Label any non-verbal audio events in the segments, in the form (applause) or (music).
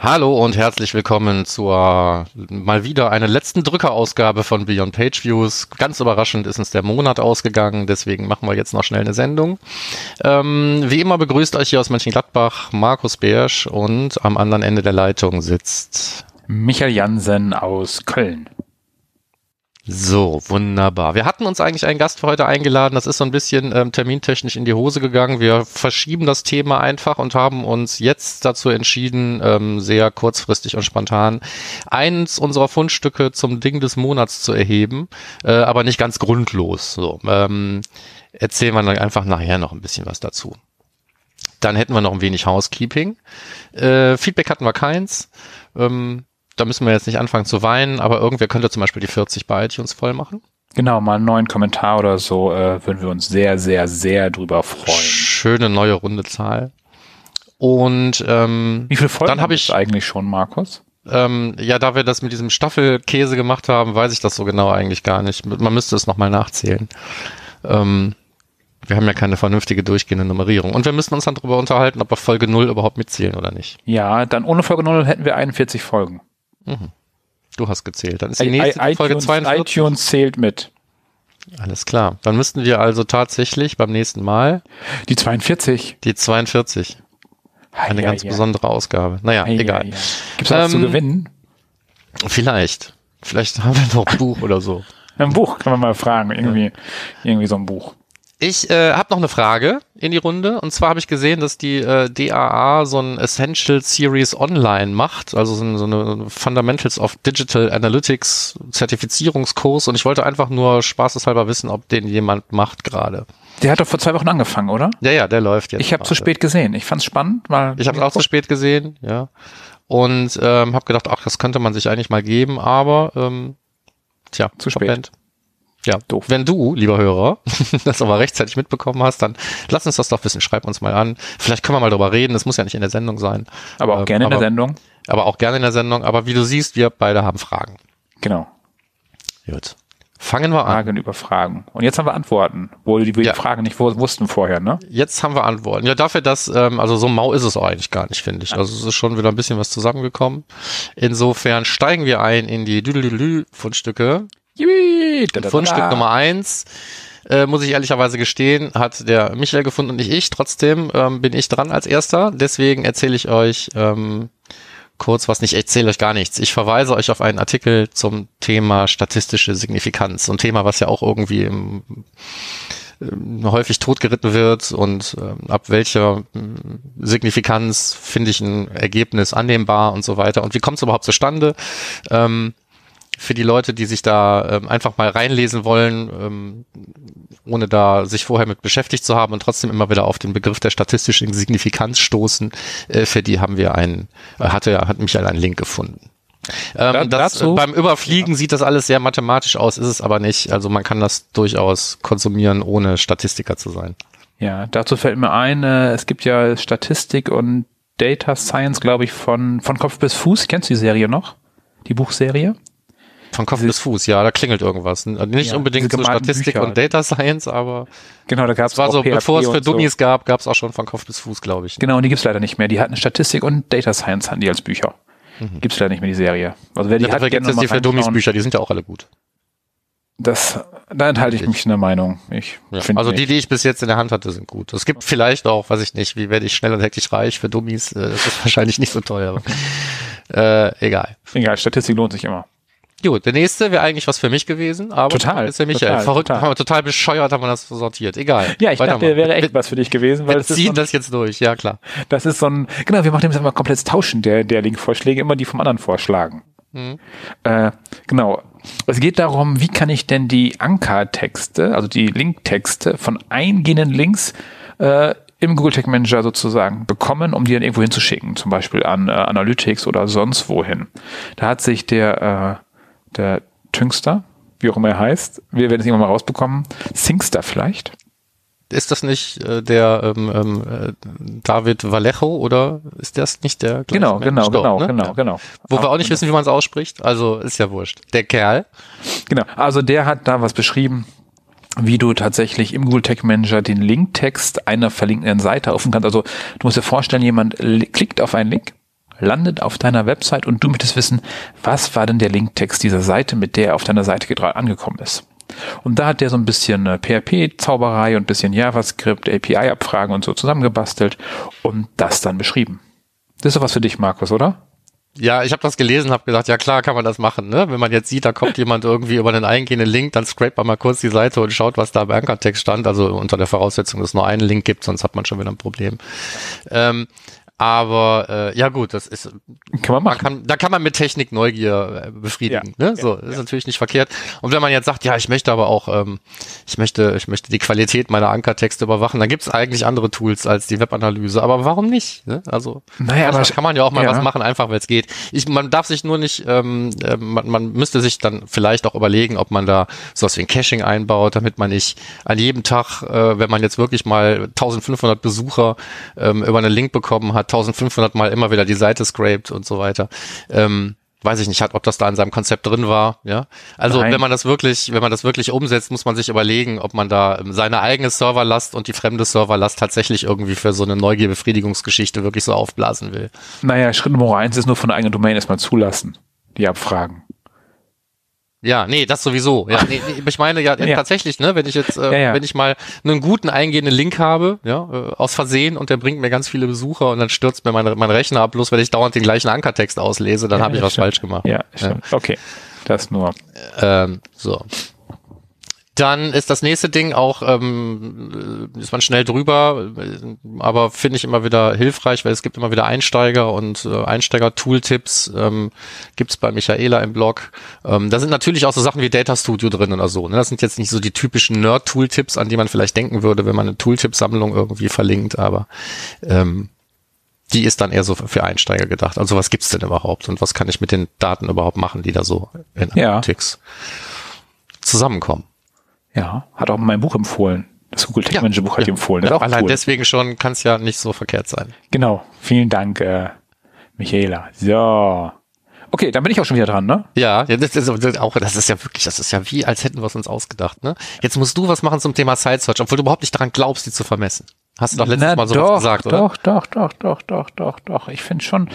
Hallo und herzlich willkommen zur mal wieder einer letzten Drückerausgabe von Beyond Page Views. Ganz überraschend ist uns der Monat ausgegangen, deswegen machen wir jetzt noch schnell eine Sendung. Ähm, wie immer begrüßt euch hier aus Mönchengladbach Markus Beersch und am anderen Ende der Leitung sitzt Michael Jansen aus Köln. So, wunderbar. Wir hatten uns eigentlich einen Gast für heute eingeladen. Das ist so ein bisschen ähm, termintechnisch in die Hose gegangen. Wir verschieben das Thema einfach und haben uns jetzt dazu entschieden, ähm, sehr kurzfristig und spontan, eins unserer Fundstücke zum Ding des Monats zu erheben, äh, aber nicht ganz grundlos. So, ähm, erzählen wir dann einfach nachher noch ein bisschen was dazu. Dann hätten wir noch ein wenig Housekeeping. Äh, Feedback hatten wir keins. Ähm, da müssen wir jetzt nicht anfangen zu weinen, aber irgendwer könnte zum Beispiel die 40 bei iTunes voll machen. Genau, mal einen neuen Kommentar oder so, äh, würden wir uns sehr, sehr, sehr drüber freuen. Schöne neue runde Zahl. Und ähm, wie viele Folgen dann habe ich eigentlich schon, Markus? Ähm, ja, da wir das mit diesem Staffelkäse gemacht haben, weiß ich das so genau eigentlich gar nicht. Man müsste es nochmal nachzählen. Ähm, wir haben ja keine vernünftige durchgehende Nummerierung. Und wir müssen uns dann darüber unterhalten, ob wir Folge 0 überhaupt mitzählen oder nicht. Ja, dann ohne Folge 0 hätten wir 41 Folgen. Mhm. Du hast gezählt. Dann ist die nächste I, Folge 42. iTunes zählt mit. Alles klar. Dann müssten wir also tatsächlich beim nächsten Mal. Die 42. Die 42. Eine ja, ganz ja. besondere Ausgabe. Naja, ja, egal. Ja. Gibt es was ähm, zu gewinnen? Vielleicht. Vielleicht haben wir noch ein Buch (laughs) oder so. Ein Buch, kann man mal fragen. Irgendwie, irgendwie so ein Buch. Ich äh, habe noch eine Frage in die Runde. Und zwar habe ich gesehen, dass die äh, DAA so ein Essential Series Online macht, also so, so eine Fundamentals of Digital Analytics Zertifizierungskurs. Und ich wollte einfach nur spaßeshalber wissen, ob den jemand macht gerade. Der hat doch vor zwei Wochen angefangen, oder? Ja, ja, der läuft jetzt. Ich habe zu spät gesehen. Ich fand's spannend, weil ich habe auch zu spät gesehen, ja. Und ähm, habe gedacht, ach, das könnte man sich eigentlich mal geben, aber ähm, tja, zu spät. Verpennt. Ja, doof. Wenn du, lieber Hörer, (laughs) das aber rechtzeitig mitbekommen hast, dann lass uns das doch wissen. Schreib uns mal an. Vielleicht können wir mal drüber reden. Das muss ja nicht in der Sendung sein. Aber auch ähm, gerne in der Sendung. Aber auch gerne in der Sendung. Aber wie du siehst, wir beide haben Fragen. Genau. Gut. Fangen wir an. Fragen über Fragen. Und jetzt haben wir Antworten, wo die, ja. die Fragen nicht wussten vorher, ne? Jetzt haben wir Antworten. Ja, dafür, dass, ähm, also so mau ist es auch eigentlich gar nicht, finde ich. Also es ist schon wieder ein bisschen was zusammengekommen. Insofern steigen wir ein in die Düdelülü-Fundstücke. Fundstück Nummer eins, äh, muss ich ehrlicherweise gestehen, hat der Michael gefunden und nicht ich. Trotzdem ähm, bin ich dran als erster. Deswegen erzähle ich euch ähm, kurz was nicht. Ich erzähle euch gar nichts. Ich verweise euch auf einen Artikel zum Thema statistische Signifikanz. Ein Thema, was ja auch irgendwie im, ähm, häufig totgeritten wird und ähm, ab welcher Signifikanz finde ich ein Ergebnis annehmbar und so weiter. Und wie kommt es überhaupt zustande? Ähm, für die Leute, die sich da ähm, einfach mal reinlesen wollen, ähm, ohne da sich vorher mit beschäftigt zu haben und trotzdem immer wieder auf den Begriff der statistischen Signifikanz stoßen, äh, für die haben wir einen, äh, hatte, hat Michael einen Link gefunden. Ähm, das, dazu, beim Überfliegen ja. sieht das alles sehr mathematisch aus, ist es aber nicht. Also man kann das durchaus konsumieren, ohne Statistiker zu sein. Ja, dazu fällt mir ein, äh, es gibt ja Statistik und Data Science, glaube ich, von, von Kopf bis Fuß. Kennst du die Serie noch? Die Buchserie? Von Kopf bis Fuß, ja, da klingelt irgendwas. Nicht ja, unbedingt so Statistik Bücher. und Data Science, aber genau, da gab es war so, PHP bevor es für Dummies so. gab, gab es auch schon von Kopf bis Fuß, glaube ich. Genau, und die gibt's leider nicht mehr. Die hatten Statistik und Data Science hatten die als Bücher. Mhm. Gibt's leider nicht mehr die Serie. Also wer die ja, hat, gibt es die für Dummies Bücher, die sind ja auch alle gut. Das, da enthalte ich mich in der Meinung. Ich ja, also die, die ich bis jetzt in der Hand hatte, sind gut. Es gibt vielleicht auch, weiß ich nicht, wie werde ich schnell und hektisch reich für Dummies. Äh, das ist (laughs) wahrscheinlich nicht so teuer. äh, egal. Egal, Statistik lohnt sich immer. Gut, der nächste wäre eigentlich was für mich gewesen, aber total, ist ja Michael. Total, Verrückt, total. total bescheuert haben wir das sortiert. Egal. Ja, ich dachte, der wäre echt was für dich gewesen, weil wir ziehen so ein, das jetzt durch, ja klar. Das ist so ein, genau, wir machen dem immer komplett tauschen, der, der Link-Vorschläge, immer die vom anderen vorschlagen. Mhm. Äh, genau. Es geht darum, wie kann ich denn die Ankertexte, also die Linktexte von eingehenden Links äh, im Google Tag Manager sozusagen bekommen, um die dann irgendwo hinzuschicken, zum Beispiel an äh, Analytics oder sonst wohin. Da hat sich der äh, der Tüngster, wie auch immer er heißt. Wir werden es irgendwann mal rausbekommen. Singster vielleicht. ist das nicht äh, der ähm, ähm, äh, David Vallejo oder ist das nicht der? Genau, genau, Stopp, genau, ne? genau, genau. Wo wir auch nicht genau. wissen, wie man es ausspricht. Also ist ja wurscht. Der Kerl. Genau. Also der hat da was beschrieben wie du tatsächlich im Google Tag Manager den Linktext einer verlinkenden Seite öffnen kannst. Also du musst dir vorstellen, jemand klickt auf einen Link, landet auf deiner Website und du möchtest wissen, was war denn der Linktext dieser Seite, mit der er auf deiner Seite angekommen ist. Und da hat der so ein bisschen äh, PHP-Zauberei und ein bisschen JavaScript, API-Abfragen und so zusammengebastelt und das dann beschrieben. Das ist doch was für dich, Markus, oder? Ja, ich habe das gelesen, habe gedacht, ja klar, kann man das machen. Ne? Wenn man jetzt sieht, da kommt (laughs) jemand irgendwie über einen eingehenden Link, dann scrape man mal kurz die Seite und schaut, was da im Ankertext stand. Also unter der Voraussetzung, dass es nur einen Link gibt, sonst hat man schon wieder ein Problem. Ähm, aber äh, ja gut, das ist kann man machen. Man kann, da kann man mit Technik Neugier äh, befriedigen. Ja, ne? So ja, ist ja. natürlich nicht verkehrt. Und wenn man jetzt sagt, ja, ich möchte aber auch, ähm, ich möchte, ich möchte die Qualität meiner Ankertexte überwachen, dann gibt es eigentlich andere Tools als die Webanalyse. Aber warum nicht? Ne? Also naja, aber kann man ja auch mal was machen, einfach weil es geht. Ich, man darf sich nur nicht, ähm, äh, man, man müsste sich dann vielleicht auch überlegen, ob man da sowas wie ein Caching einbaut, damit man nicht an jedem Tag, äh, wenn man jetzt wirklich mal 1500 Besucher ähm, über einen Link bekommen hat 1500 Mal immer wieder die Seite scraped und so weiter. Ähm, weiß ich nicht, ob das da in seinem Konzept drin war, ja. Also Nein. wenn man das wirklich, wenn man das wirklich umsetzt, muss man sich überlegen, ob man da seine eigene Serverlast und die fremde Serverlast tatsächlich irgendwie für so eine Neugierbefriedigungsgeschichte wirklich so aufblasen will. Naja, Schritt Nummer eins ist nur von der eigenen Domain erstmal zulassen, die Abfragen. Ja, nee, das sowieso. Ja, nee, ich meine ja, ja, tatsächlich, ne, wenn ich jetzt, äh, ja, ja. wenn ich mal einen guten eingehenden Link habe, ja, äh, aus Versehen und der bringt mir ganz viele Besucher und dann stürzt mir mein, mein Rechner ab, bloß weil ich dauernd den gleichen Ankertext auslese, dann habe ich was stimmt. falsch gemacht. Ja, stimmt. Okay, das nur. Ähm, so. Dann ist das nächste Ding auch, ähm, ist man schnell drüber, aber finde ich immer wieder hilfreich, weil es gibt immer wieder Einsteiger und äh, Einsteiger-Tooltips, ähm, gibt bei Michaela im Blog. Ähm, da sind natürlich auch so Sachen wie Data Studio drin oder so. Ne? Das sind jetzt nicht so die typischen Nerd-Tooltips, an die man vielleicht denken würde, wenn man eine Tooltip-Sammlung irgendwie verlinkt, aber ähm, die ist dann eher so für Einsteiger gedacht. Also was gibt's denn überhaupt und was kann ich mit den Daten überhaupt machen, die da so in ja. Analytics zusammenkommen? Ja, hat auch mein Buch empfohlen. Das Google Tech Manager Buch hat ja. empfohlen. Ja, allein cool. deswegen schon kann es ja nicht so verkehrt sein. Genau. Vielen Dank, äh, Michaela. So. Okay, dann bin ich auch schon wieder dran, ne? Ja, das ist auch, das ist ja wirklich, das ist ja wie, als hätten wir es uns ausgedacht, ne? Jetzt musst du was machen zum Thema Side Search, obwohl du überhaupt nicht daran glaubst, die zu vermessen. Hast du doch letztes na, Mal so doch, gesagt, oder? Doch, doch, doch, doch, doch, doch, doch. Ich finde schon.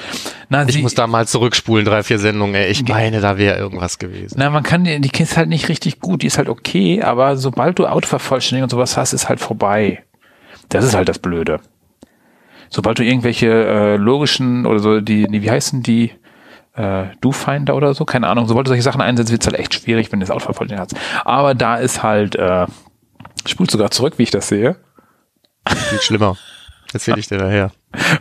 Na, ich sie, muss da mal zurückspulen, drei, vier Sendungen. Ey. Ich meine, da wäre irgendwas gewesen. Na, man kann, die, die ist halt nicht richtig gut. Die ist halt okay, aber sobald du Autovervollständigung und sowas hast, ist halt vorbei. Das ist halt das Blöde. Sobald du irgendwelche äh, logischen oder so, die, wie heißen die? Äh, Do-Finder oder so, keine Ahnung. Sobald du solche Sachen einsetzt, wird es halt echt schwierig, wenn du das Autovervollständigung hast. Aber da ist halt, äh, spult sogar zurück, wie ich das sehe. (laughs) Viel schlimmer. Erzähl ich dir daher.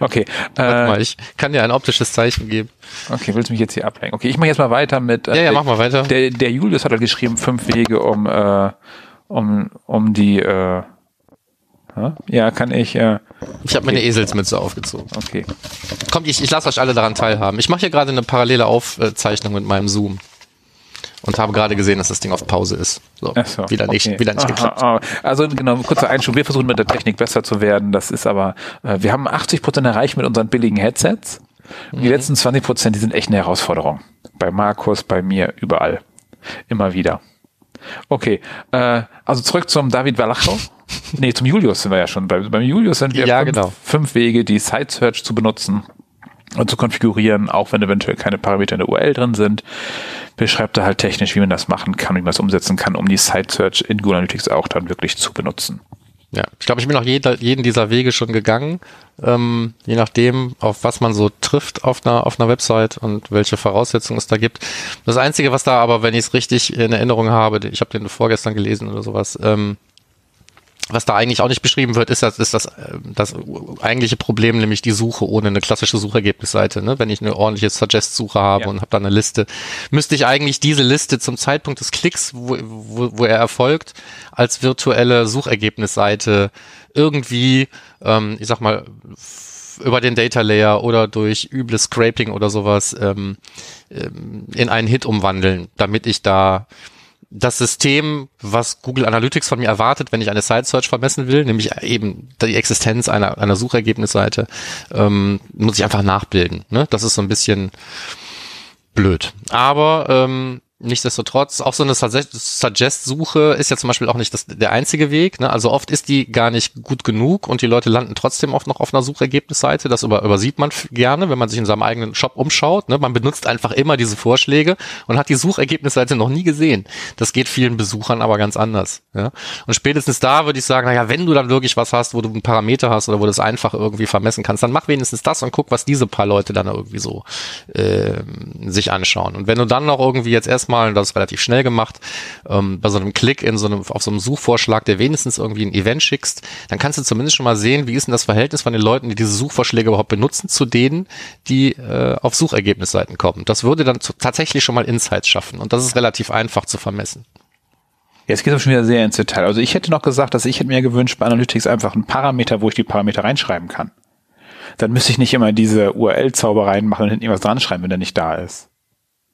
Okay. Warte äh, mal, ich kann dir ein optisches Zeichen geben. Okay, willst du mich jetzt hier ablenken? Okay, ich mache jetzt mal weiter mit. Äh, ja, ja, mach mal weiter. Der, der Julius hat halt geschrieben, fünf Wege, um, äh, um, um die, äh, ja, kann ich. Äh, ich habe okay. meine Eselsmütze aufgezogen. Okay. Kommt, ich, ich lasse euch alle daran teilhaben. Ich mache hier gerade eine parallele Aufzeichnung mit meinem Zoom und habe gerade gesehen, dass das Ding auf Pause ist. So, so wieder nicht, okay. wieder nicht geklappt. Aha, also genau, kurzer Einschub. Wir versuchen mit der Technik besser zu werden. Das ist aber, äh, wir haben 80 Prozent erreicht mit unseren billigen Headsets. Und die mhm. letzten 20 Prozent, die sind echt eine Herausforderung. Bei Markus, bei mir, überall. Immer wieder. Okay, äh, also zurück zum David Valacho. (laughs) nee, zum Julius sind wir ja schon. Bei, beim Julius sind wir ja, fünf, genau. fünf Wege, die Site Search zu benutzen zu konfigurieren, auch wenn eventuell keine Parameter in der URL drin sind. Beschreibt er halt technisch, wie man das machen kann, wie man das umsetzen kann, um die Site Search in Google Analytics auch dann wirklich zu benutzen. Ja, ich glaube, ich bin auch jeder, jeden dieser Wege schon gegangen, ähm, je nachdem, auf was man so trifft auf einer, auf einer Website und welche Voraussetzungen es da gibt. Das Einzige, was da aber, wenn ich es richtig in Erinnerung habe, ich habe den vorgestern gelesen oder sowas, ähm, was da eigentlich auch nicht beschrieben wird, ist das, ist das, äh, das eigentliche Problem, nämlich die Suche ohne eine klassische Suchergebnisseite. Ne? Wenn ich eine ordentliche Suggest-Suche habe ja. und habe da eine Liste, müsste ich eigentlich diese Liste zum Zeitpunkt des Klicks, wo, wo, wo er erfolgt, als virtuelle Suchergebnisseite irgendwie, ähm, ich sag mal, über den Data Layer oder durch übles Scraping oder sowas ähm, ähm in einen Hit umwandeln, damit ich da das System, was Google Analytics von mir erwartet, wenn ich eine Site Search vermessen will, nämlich eben die Existenz einer, einer Suchergebnisseite, ähm, muss ich einfach nachbilden. Ne? Das ist so ein bisschen blöd. Aber ähm, Nichtsdestotrotz, auch so eine Suggest-Suche ist ja zum Beispiel auch nicht das, der einzige Weg. Ne? Also oft ist die gar nicht gut genug und die Leute landen trotzdem oft noch auf einer Suchergebnisseite. Das über, übersieht man gerne, wenn man sich in seinem eigenen Shop umschaut. Ne? Man benutzt einfach immer diese Vorschläge und hat die Suchergebnisseite noch nie gesehen. Das geht vielen Besuchern aber ganz anders. Ja? Und spätestens da würde ich sagen, naja, wenn du dann wirklich was hast, wo du einen Parameter hast oder wo du es einfach irgendwie vermessen kannst, dann mach wenigstens das und guck, was diese paar Leute dann irgendwie so äh, sich anschauen. Und wenn du dann noch irgendwie jetzt erstmal mal, und das ist relativ schnell gemacht, ähm, bei so einem Klick in so einem, auf so einem Suchvorschlag, der wenigstens irgendwie ein Event schickst, dann kannst du zumindest schon mal sehen, wie ist denn das Verhältnis von den Leuten, die diese Suchvorschläge überhaupt benutzen, zu denen, die äh, auf Suchergebnisseiten kommen. Das würde dann zu, tatsächlich schon mal Insights schaffen und das ist relativ einfach zu vermessen. Jetzt geht es schon wieder sehr ins Detail. Also ich hätte noch gesagt, dass ich hätte mir gewünscht, bei Analytics einfach einen Parameter, wo ich die Parameter reinschreiben kann. Dann müsste ich nicht immer diese URL-Zaubereien machen und hinten irgendwas dran schreiben, wenn der nicht da ist.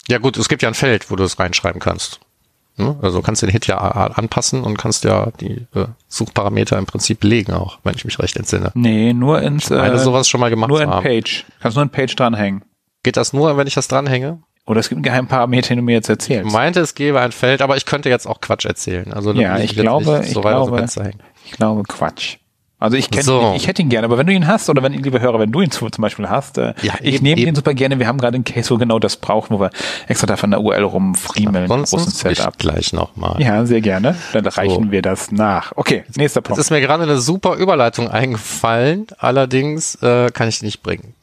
Ja gut, es gibt ja ein Feld, wo du es reinschreiben kannst. Ne? Also kannst du den Hit ja anpassen und kannst ja die äh, Suchparameter im Prinzip legen auch, wenn ich mich recht entsinne. Nee, nur ins... Ich meine, äh, sowas schon mal gemacht Nur in haben. Page. Kannst nur in Page dranhängen. Geht das nur, wenn ich das dranhänge? Oder es gibt einen geheimen Parameter, den du mir jetzt erzählst. Ich meinte, es gäbe ein Feld, aber ich könnte jetzt auch Quatsch erzählen. Also ja, ich, glaube, ich glaube, ich glaube Quatsch. Also ich kenne so. ich hätte ihn gerne, aber wenn du ihn hast oder wenn, liebe Hörer, wenn du ihn zum Beispiel hast, äh, ja, ich nehme den super gerne. Wir haben gerade einen Case, wo genau das brauchen, wo wir extra da von der URL rumfriemeln. Großen Setup. gleich nochmal. Ja, sehr gerne. Dann so. reichen wir das nach. Okay, nächster Punkt. Es ist mir gerade eine super Überleitung eingefallen, allerdings äh, kann ich die nicht bringen.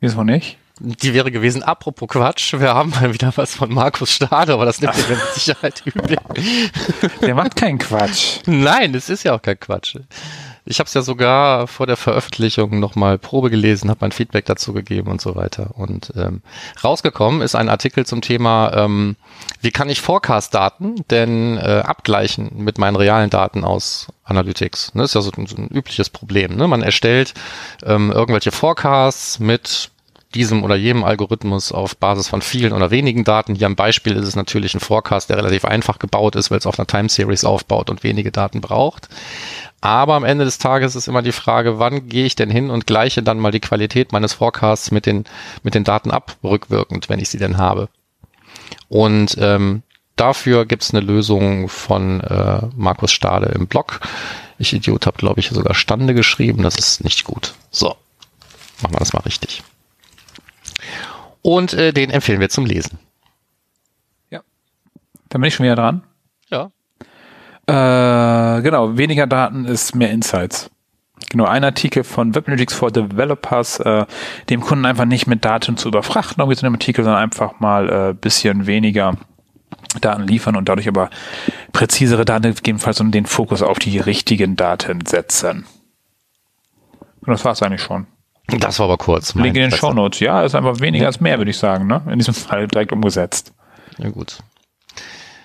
Wieso nicht? Die wäre gewesen, apropos Quatsch, wir haben mal wieder was von Markus Stade, aber das nimmt ihr mit Sicherheit (laughs) übel. Der macht keinen Quatsch. Nein, es ist ja auch kein Quatsch. Ich habe es ja sogar vor der Veröffentlichung nochmal Probe gelesen, habe mein Feedback dazu gegeben und so weiter. Und ähm, rausgekommen ist ein Artikel zum Thema, ähm, wie kann ich Forecast-Daten denn äh, abgleichen mit meinen realen Daten aus Analytics? Ne, ist ja so, so ein übliches Problem. Ne? Man erstellt ähm, irgendwelche Forecasts mit diesem oder jenem Algorithmus auf Basis von vielen oder wenigen Daten. Hier am Beispiel ist es natürlich ein Forecast, der relativ einfach gebaut ist, weil es auf einer Time Series aufbaut und wenige Daten braucht. Aber am Ende des Tages ist immer die Frage, wann gehe ich denn hin und gleiche dann mal die Qualität meines Forecasts mit den, mit den Daten ab, rückwirkend, wenn ich sie denn habe. Und ähm, dafür gibt es eine Lösung von äh, Markus Stade im Blog. Ich Idiot habe, glaube ich, sogar Stande geschrieben. Das ist nicht gut. So, machen wir das mal richtig. Und äh, den empfehlen wir zum Lesen. Ja. Dann bin ich schon wieder dran. Ja. Äh, genau, weniger Daten ist mehr Insights. Genau, ein Artikel von Webanalytics for Developers, äh, dem Kunden einfach nicht mit Daten zu überfrachten, irgendwie zu einem Artikel, sondern einfach mal äh, bisschen weniger Daten liefern und dadurch aber präzisere Daten gegebenenfalls und den Fokus auf die richtigen Daten setzen. Und das war's eigentlich schon. Das war aber kurz. Link in den Show Notes. Ja, ist einfach weniger als mehr, würde ich sagen, ne? In diesem Fall direkt umgesetzt. Ja, gut.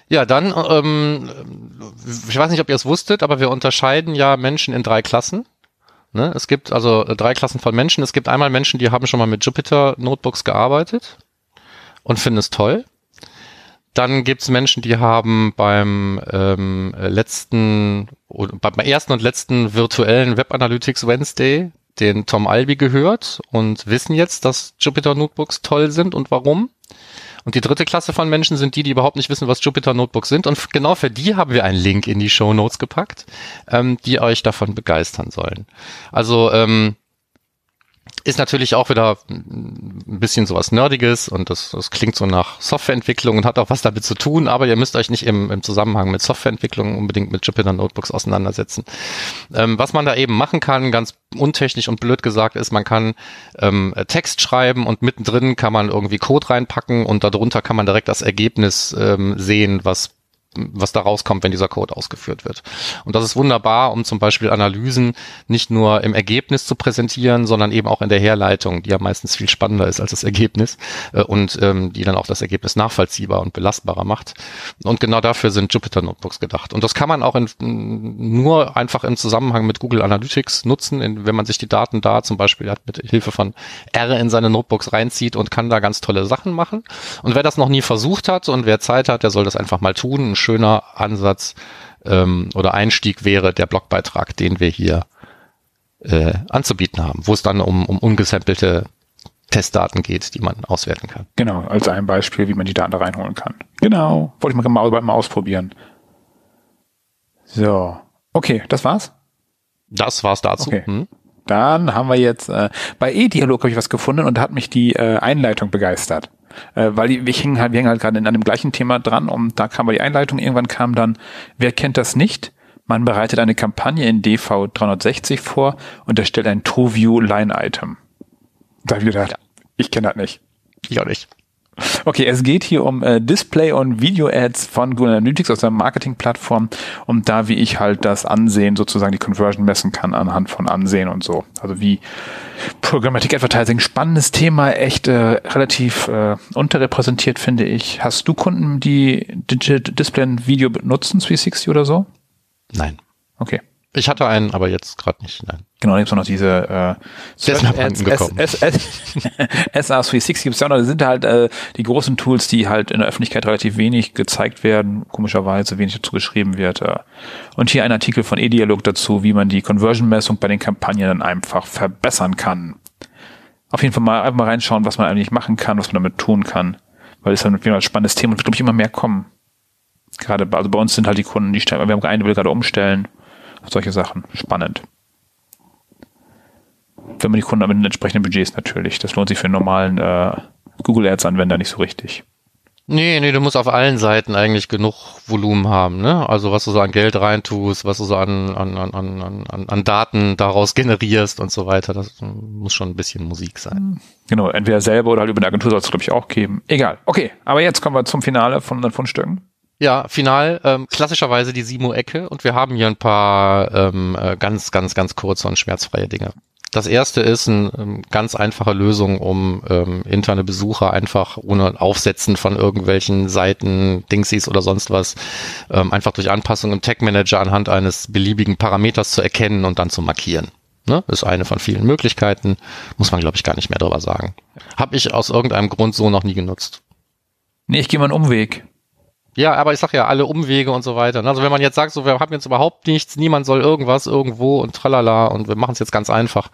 Ja, dann, ähm, ich weiß nicht, ob ihr es wusstet, aber wir unterscheiden ja Menschen in drei Klassen. Ne? Es gibt also drei Klassen von Menschen. Es gibt einmal Menschen, die haben schon mal mit Jupyter Notebooks gearbeitet und finden es toll. Dann gibt's Menschen, die haben beim ähm, letzten, beim ersten und letzten virtuellen Web Analytics Wednesday den Tom Albi gehört und wissen jetzt, dass Jupyter Notebooks toll sind und warum. Und die dritte Klasse von Menschen sind die, die überhaupt nicht wissen, was Jupyter Notebooks sind. Und genau für die haben wir einen Link in die Show Notes gepackt, ähm, die euch davon begeistern sollen. Also ähm, ist natürlich auch wieder ein bisschen sowas Nerdiges und das, das klingt so nach Softwareentwicklung und hat auch was damit zu tun, aber ihr müsst euch nicht im, im Zusammenhang mit Softwareentwicklung unbedingt mit Jupyter Notebooks auseinandersetzen. Ähm, was man da eben machen kann, ganz untechnisch und blöd gesagt, ist, man kann ähm, Text schreiben und mittendrin kann man irgendwie Code reinpacken und darunter kann man direkt das Ergebnis ähm, sehen, was was da rauskommt, wenn dieser Code ausgeführt wird. Und das ist wunderbar, um zum Beispiel Analysen nicht nur im Ergebnis zu präsentieren, sondern eben auch in der Herleitung, die ja meistens viel spannender ist als das Ergebnis äh, und ähm, die dann auch das Ergebnis nachvollziehbar und belastbarer macht. Und genau dafür sind Jupyter Notebooks gedacht. Und das kann man auch in, nur einfach im Zusammenhang mit Google Analytics nutzen, in, wenn man sich die Daten da zum Beispiel hat, mit Hilfe von R in seine Notebooks reinzieht und kann da ganz tolle Sachen machen. Und wer das noch nie versucht hat und wer Zeit hat, der soll das einfach mal tun schöner Ansatz ähm, oder Einstieg wäre der Blogbeitrag, den wir hier äh, anzubieten haben, wo es dann um, um ungesampelte Testdaten geht, die man auswerten kann. Genau, als ein Beispiel, wie man die Daten da reinholen kann. Genau, wollte ich mal, mal ausprobieren. So, okay, das war's? Das war's dazu. Okay. Hm? Dann haben wir jetzt, äh, bei E-Dialog habe ich was gefunden und da hat mich die äh, Einleitung begeistert. Äh, weil wir hängen halt, wir hängen halt gerade in einem gleichen Thema dran und da kam aber die Einleitung, irgendwann kam dann, wer kennt das nicht? Man bereitet eine Kampagne in DV360 vor und erstellt ein TrueView Line Item. Da habe ich gedacht, ja. ich kenne das nicht. Ich auch nicht. Okay, es geht hier um äh, Display- und Video-Ads von Google Analytics aus der Marketing-Plattform und da, wie ich halt das Ansehen, sozusagen die Conversion messen kann anhand von Ansehen und so. Also wie Programmatic Advertising, spannendes Thema, echt äh, relativ äh, unterrepräsentiert, finde ich. Hast du Kunden, die Digital Display und Video benutzen, 360 oder so? Nein. Okay. Ich hatte einen, aber jetzt gerade nicht. Nein. Genau, da gibt es noch diese äh, Search Ads, gekommen. SR360 gibt es ja noch, das sind halt äh, die großen Tools, die halt in der Öffentlichkeit relativ wenig gezeigt werden, komischerweise wenig dazu geschrieben wird. Äh. Und hier ein Artikel von eDialog dazu, wie man die Conversion-Messung bei den Kampagnen dann einfach verbessern kann. Auf jeden Fall mal einfach mal reinschauen, was man eigentlich machen kann, was man damit tun kann. Weil es ist halt ein spannendes Thema und wird, glaube ich, immer mehr kommen. Gerade, also bei uns sind halt die Kunden, die stellen, wir haben einen, der will gerade umstellen solche Sachen. Spannend. Wenn man die Kunden mit den entsprechenden Budgets natürlich. Das lohnt sich für einen normalen äh, Google Ads-Anwender nicht so richtig. Nee, nee, du musst auf allen Seiten eigentlich genug Volumen haben, ne? Also was du so an Geld reintust, was du so an, an, an, an, an Daten daraus generierst und so weiter. Das muss schon ein bisschen Musik sein. Genau, entweder selber oder halt über eine Agentur soll es, glaube ich, auch geben. Egal. Okay, aber jetzt kommen wir zum Finale von den Fundstücken. Ja, final ähm, klassischerweise die Simo-Ecke und wir haben hier ein paar ähm, äh, ganz, ganz, ganz kurze und schmerzfreie Dinge. Das erste ist eine ähm, ganz einfache Lösung, um ähm, interne Besucher einfach ohne Aufsetzen von irgendwelchen Seiten, Dingsies oder sonst was, ähm, einfach durch Anpassung im Tag Manager anhand eines beliebigen Parameters zu erkennen und dann zu markieren. Ne? Ist eine von vielen Möglichkeiten, muss man glaube ich gar nicht mehr drüber sagen. Habe ich aus irgendeinem Grund so noch nie genutzt. Nee, ich gehe mal einen Umweg. Ja, aber ich sag ja, alle Umwege und so weiter. Also wenn man jetzt sagt, so wir haben jetzt überhaupt nichts, niemand soll irgendwas irgendwo und tralala und wir machen es jetzt ganz einfach,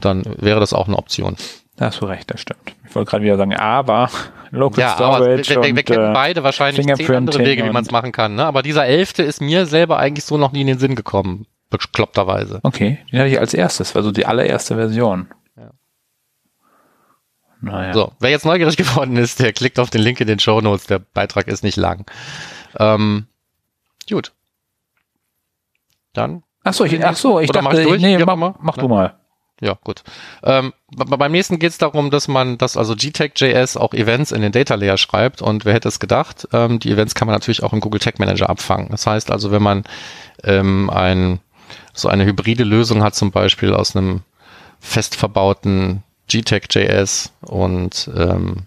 dann wäre das auch eine Option. Da hast du recht, das stimmt. Ich wollte gerade wieder sagen, aber (laughs) Local ja, Storage aber wir, wir, wir kennen äh, beide wahrscheinlich zehn andere Wege, wie man es machen kann. Ne? Aber dieser elfte ist mir selber eigentlich so noch nie in den Sinn gekommen, bekloppterweise. Okay, den hatte ich als erstes, also die allererste Version. Naja. So, wer jetzt neugierig (laughs) geworden ist, der klickt auf den Link in den Show Notes. Der Beitrag ist nicht lang. Ähm, gut. Dann. Ach so, ich, ach so, ich dachte, mach ich durch? nee, mach, mach du mal. Ja, gut. Ähm, beim nächsten geht es darum, dass man, dass also GTEC.js auch Events in den Data Layer schreibt und wer hätte es gedacht, ähm, die Events kann man natürlich auch im Google Tag Manager abfangen. Das heißt also, wenn man ähm, ein, so eine hybride Lösung hat, zum Beispiel aus einem fest verbauten GTEC.js und ähm,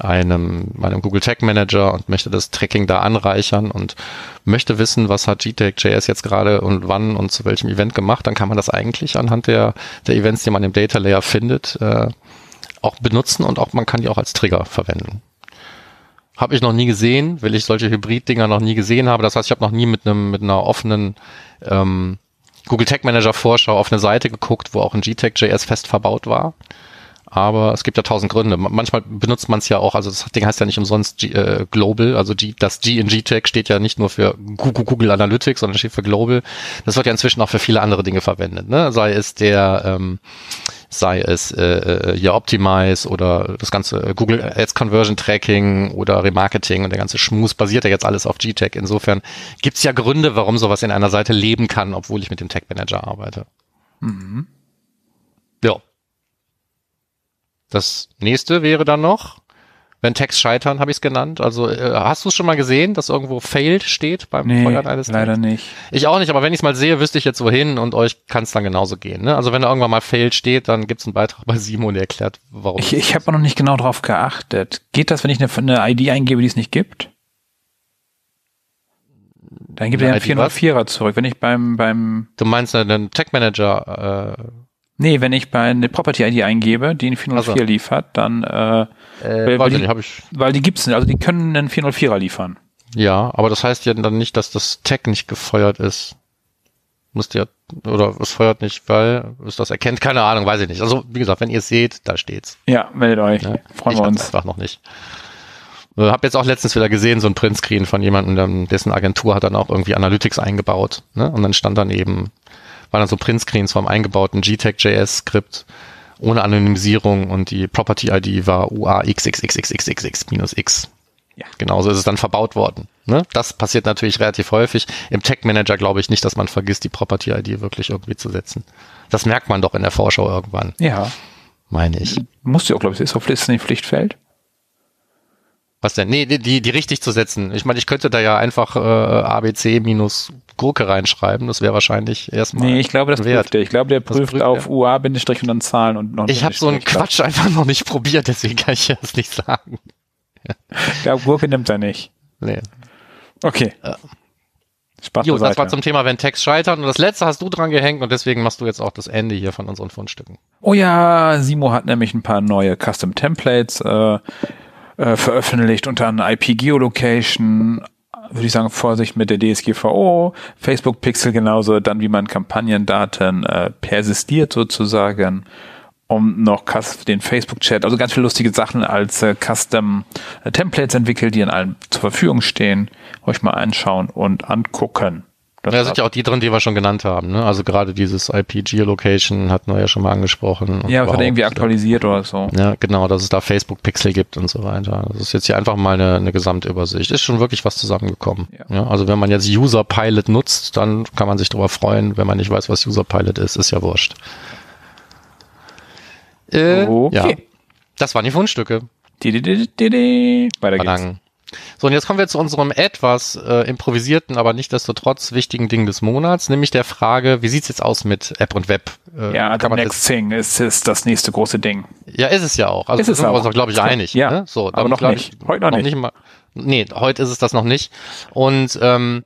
einem, meinem Google Tag Manager und möchte das Tracking da anreichern und möchte wissen, was hat GTEC.js jetzt gerade und wann und zu welchem Event gemacht, dann kann man das eigentlich anhand der, der Events, die man im Data Layer findet, äh, auch benutzen und auch man kann die auch als Trigger verwenden. Habe ich noch nie gesehen, weil ich solche Hybrid-Dinger noch nie gesehen habe. Das heißt, ich habe noch nie mit einem mit einer offenen ähm, Google Tag Manager Vorschau auf eine Seite geguckt, wo auch ein GTEC.js fest verbaut war. Aber es gibt ja tausend Gründe. Manchmal benutzt man es ja auch, also das Ding heißt ja nicht umsonst G, äh, Global, also G, das G in GTEC steht ja nicht nur für Google, Google Analytics, sondern steht für Global. Das wird ja inzwischen auch für viele andere Dinge verwendet, ne? Sei es der ähm, sei es äh, äh, hier Optimize oder das ganze Google Ads Conversion Tracking oder Remarketing und der ganze Schmus basiert ja jetzt alles auf GTech. Insofern gibt's ja Gründe, warum sowas in einer Seite leben kann, obwohl ich mit dem Tag Manager arbeite. Mhm. Ja. Das nächste wäre dann noch, wenn Tags scheitern, habe ich es genannt. Also äh, hast du es schon mal gesehen, dass irgendwo failed steht beim nee, Feuern eines leider Tags? nicht. Ich auch nicht, aber wenn ich es mal sehe, wüsste ich jetzt wohin und euch kann es dann genauso gehen. Ne? Also wenn da irgendwann mal failed steht, dann gibt es einen Beitrag bei Simon, der erklärt, warum. Ich, ich habe noch nicht genau drauf geachtet. Geht das, wenn ich eine, eine ID eingebe, die es nicht gibt? Dann gibt er einen 404er zurück. Wenn ich beim, beim Du meinst einen Tag Manager äh, Nee, wenn ich bei eine Property ID eingebe, die einen 404 also. liefert, dann äh, äh, weil, die, nicht, ich. weil die gibt's nicht, also die können einen 404er liefern. Ja, aber das heißt ja dann nicht, dass das Tag nicht gefeuert ist. Müsst ihr, oder es feuert nicht, weil es das erkennt, keine Ahnung, weiß ich nicht. Also, wie gesagt, wenn ihr es seht, da steht's. Ja, meldet euch. Ja, Freuen wir uns. einfach noch nicht. Ich habe jetzt auch letztens wieder gesehen, so ein Printscreen von jemandem, dessen Agentur hat dann auch irgendwie Analytics eingebaut. Ne? Und dann stand dann eben, waren dann so Printscreens vom eingebauten GTEC.js-Skript ohne Anonymisierung und die Property-ID war UAXXXXXX-X. Ja. Genauso ist es dann verbaut worden. Ne? Das passiert natürlich relativ häufig. Im Tech Manager glaube ich nicht, dass man vergisst, die Property ID wirklich irgendwie zu setzen. Das merkt man doch in der Vorschau irgendwann. Ja. Meine ich. Musst du auch, glaube ich, ist auf Listen Pflichtfeld. Was denn? Nee, die, die richtig zu setzen. Ich meine, ich könnte da ja einfach äh, ABC minus Gurke reinschreiben. Das wäre wahrscheinlich erstmal. Nee, ich glaube, das wert. prüft der. Ich glaube, der prüft, prüft auf UA Bindestrich und dann Zahlen und noch Ich habe so einen Quatsch einfach noch nicht probiert, deswegen kann ich das nicht sagen. Ich glaube, Gurke nimmt er nicht. Nee. Okay. Ja. Spaß jo, das war zum Thema, wenn Text scheitert. Und das letzte hast du dran gehängt und deswegen machst du jetzt auch das Ende hier von unseren Fundstücken. Oh ja, Simo hat nämlich ein paar neue Custom Templates äh, äh, veröffentlicht unter einer IP-Geolocation, würde ich sagen, Vorsicht mit der DSGVO, Facebook Pixel genauso, dann wie man Kampagnendaten äh, persistiert sozusagen um noch den Facebook-Chat, also ganz viele lustige Sachen als äh, Custom äh, entwickelt, die an allen zur Verfügung stehen. Euch mal anschauen und angucken. Das da sind ja auch die drin, die wir schon genannt haben. Ne? Also gerade dieses IP-Geolocation hatten wir ja schon mal angesprochen. Ja, das hat irgendwie aktualisiert oder so. Ja, genau, dass es da Facebook-Pixel gibt und so weiter. Das ist jetzt hier einfach mal eine, eine Gesamtübersicht. Ist schon wirklich was zusammengekommen. Ja. ja. also wenn man jetzt User Pilot nutzt, dann kann man sich darüber freuen. Wenn man nicht weiß, was User Pilot ist, ist ja wurscht. Äh, okay. Ja. Das waren die Fundstücke. Die, die, die. Weiter geht's. So, und jetzt kommen wir zu unserem etwas äh, improvisierten, aber nicht desto trotz wichtigen Ding des Monats, nämlich der Frage, wie sieht's jetzt aus mit App und Web? Äh, ja, the next thing ist, ist das nächste große Ding. Ja, ist es ja auch. Also ist es sind auch. wir uns, glaube ich, einig. Ja, ne? so, aber noch nicht. Ich, heute noch, noch nicht. nicht mal, nee, heute ist es das noch nicht. Und ähm,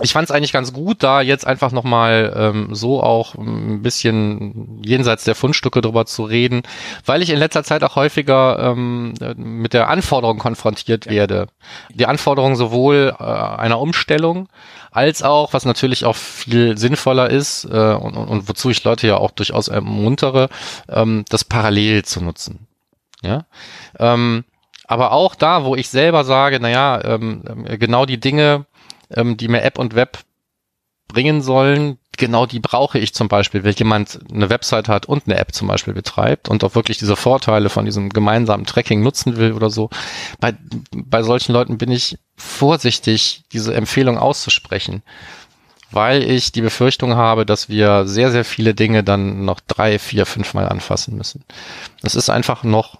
ich fand es eigentlich ganz gut, da jetzt einfach nochmal ähm, so auch ein bisschen jenseits der Fundstücke drüber zu reden, weil ich in letzter Zeit auch häufiger ähm, mit der Anforderung konfrontiert werde. Die Anforderung sowohl äh, einer Umstellung als auch, was natürlich auch viel sinnvoller ist äh, und, und, und wozu ich Leute ja auch durchaus ermuntere, ähm, das parallel zu nutzen. Ja. Ähm, aber auch da, wo ich selber sage, naja, ähm, genau die Dinge, ähm, die mir App und Web bringen sollen, genau die brauche ich zum Beispiel, wenn jemand eine Website hat und eine App zum Beispiel betreibt und auch wirklich diese Vorteile von diesem gemeinsamen Tracking nutzen will oder so. Bei, bei solchen Leuten bin ich vorsichtig, diese Empfehlung auszusprechen, weil ich die Befürchtung habe, dass wir sehr, sehr viele Dinge dann noch drei, vier, fünf Mal anfassen müssen. Das ist einfach noch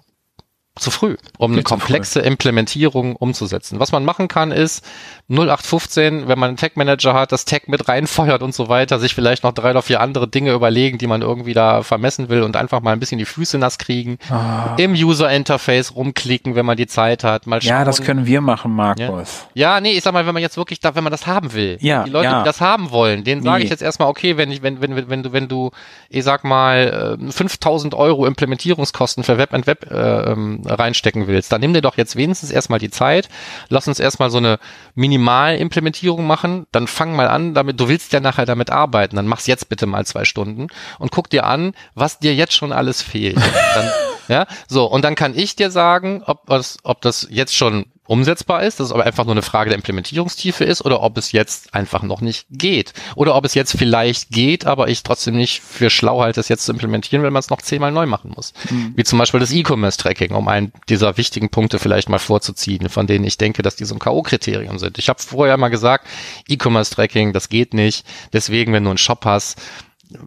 zu früh, um eine komplexe Implementierung umzusetzen. Was man machen kann, ist 0815, wenn man einen Tag Manager hat, das Tag mit reinfeuert und so weiter, sich vielleicht noch drei oder vier andere Dinge überlegen, die man irgendwie da vermessen will und einfach mal ein bisschen die Füße nass kriegen. Ah. Im User Interface rumklicken, wenn man die Zeit hat. Mal schauen. Ja, das können wir machen, Markus. Ja? ja, nee, ich sag mal, wenn man jetzt wirklich da, wenn man das haben will. Ja, die Leute, ja. die das haben wollen, denen nee. sage ich jetzt erstmal, okay, wenn ich, wenn, wenn, wenn du, wenn du, ich sag mal, 5000 äh, Euro Implementierungskosten für Web and Web äh, ähm, reinstecken willst, dann nimm dir doch jetzt wenigstens erstmal die Zeit, lass uns erstmal so eine Minimalimplementierung machen, dann fang mal an, damit du willst ja nachher damit arbeiten, dann mach's jetzt bitte mal zwei Stunden und guck dir an, was dir jetzt schon alles fehlt. Dann, ja, so und dann kann ich dir sagen, ob was, ob das jetzt schon umsetzbar ist, dass es aber einfach nur eine Frage der Implementierungstiefe ist oder ob es jetzt einfach noch nicht geht. Oder ob es jetzt vielleicht geht, aber ich trotzdem nicht für schlau halte, es jetzt zu implementieren, weil man es noch zehnmal neu machen muss. Mhm. Wie zum Beispiel das E-Commerce-Tracking, um einen dieser wichtigen Punkte vielleicht mal vorzuziehen, von denen ich denke, dass die so ein K.O.-Kriterium sind. Ich habe vorher mal gesagt, E-Commerce-Tracking, das geht nicht. Deswegen, wenn du einen Shop hast,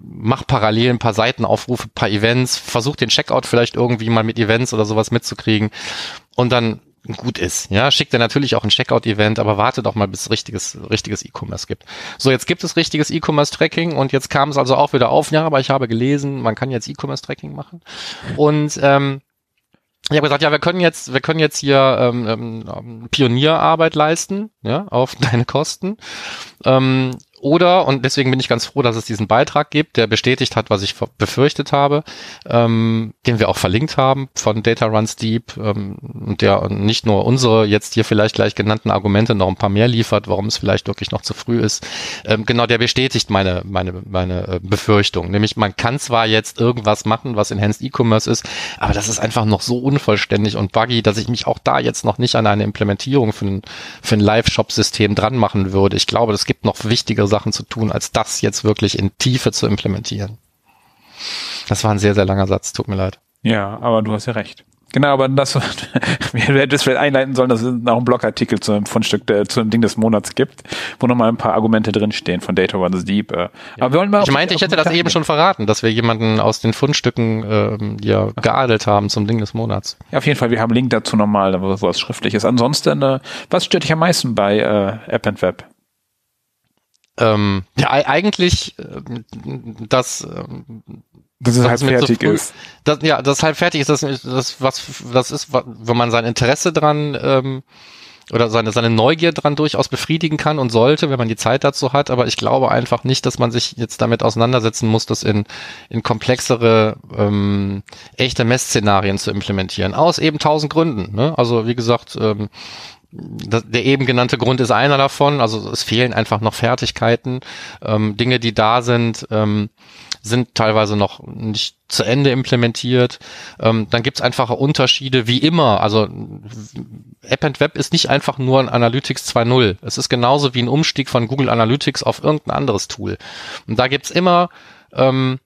mach parallel ein paar Seitenaufrufe, paar Events, versuch den Checkout vielleicht irgendwie mal mit Events oder sowas mitzukriegen und dann gut ist. Ja, schickt er natürlich auch ein Checkout-Event, aber warte doch mal, bis es richtiges, richtiges E-Commerce gibt. So, jetzt gibt es richtiges E-Commerce-Tracking und jetzt kam es also auch wieder auf, ja, aber ich habe gelesen, man kann jetzt E-Commerce-Tracking machen. Und ähm, ich habe gesagt, ja, wir können jetzt, wir können jetzt hier ähm, ähm, Pionierarbeit leisten, ja, auf (laughs) deine Kosten. Ähm, oder, und deswegen bin ich ganz froh, dass es diesen Beitrag gibt, der bestätigt hat, was ich befürchtet habe, ähm, den wir auch verlinkt haben von Data Runs Deep ähm, der nicht nur unsere jetzt hier vielleicht gleich genannten Argumente noch ein paar mehr liefert, warum es vielleicht wirklich noch zu früh ist. Ähm, genau, der bestätigt meine, meine, meine äh, Befürchtung. Nämlich, man kann zwar jetzt irgendwas machen, was Enhanced E-Commerce ist, aber das ist einfach noch so unvollständig und buggy, dass ich mich auch da jetzt noch nicht an eine Implementierung für ein, für ein Live-Shop-System dran machen würde. Ich glaube, es gibt noch wichtigere Sachen zu tun, als das jetzt wirklich in Tiefe zu implementieren. Das war ein sehr, sehr langer Satz, tut mir leid. Ja, aber du hast ja recht. Genau, aber das, (laughs) wir hätten das vielleicht einleiten sollen, dass es noch einen Blogartikel zu einem Fundstück, der, zu einem Ding des Monats gibt, wo nochmal ein paar Argumente drinstehen von Data Runs Deep. Äh. Aber wir wollen mal ich meinte, ich hätte das eben schon verraten, dass wir jemanden aus den Fundstücken ähm, ja geadelt haben zum Ding des Monats. Ja, auf jeden Fall, wir haben einen Link dazu nochmal, wo, wo es schriftlich ist. Ansonsten, äh, was stört dich am meisten bei äh, App and Web? Ähm, ja, eigentlich, äh, dass ähm, dass es halb fertig so ist. Das, ja, das halb fertig ist, das, das, was, das ist, wenn man sein Interesse dran ähm, oder seine, seine Neugier dran durchaus befriedigen kann und sollte, wenn man die Zeit dazu hat. Aber ich glaube einfach nicht, dass man sich jetzt damit auseinandersetzen muss, das in, in komplexere, ähm, echte Messszenarien zu implementieren. Aus eben tausend Gründen. Ne? Also wie gesagt, ähm, das, der eben genannte Grund ist einer davon. Also es fehlen einfach noch Fertigkeiten, ähm, Dinge, die da sind. Ähm, sind teilweise noch nicht zu Ende implementiert. Ähm, dann gibt's einfache Unterschiede, wie immer. Also App and Web ist nicht einfach nur ein Analytics 2.0. Es ist genauso wie ein Umstieg von Google Analytics auf irgendein anderes Tool. Und da gibt's immer ähm,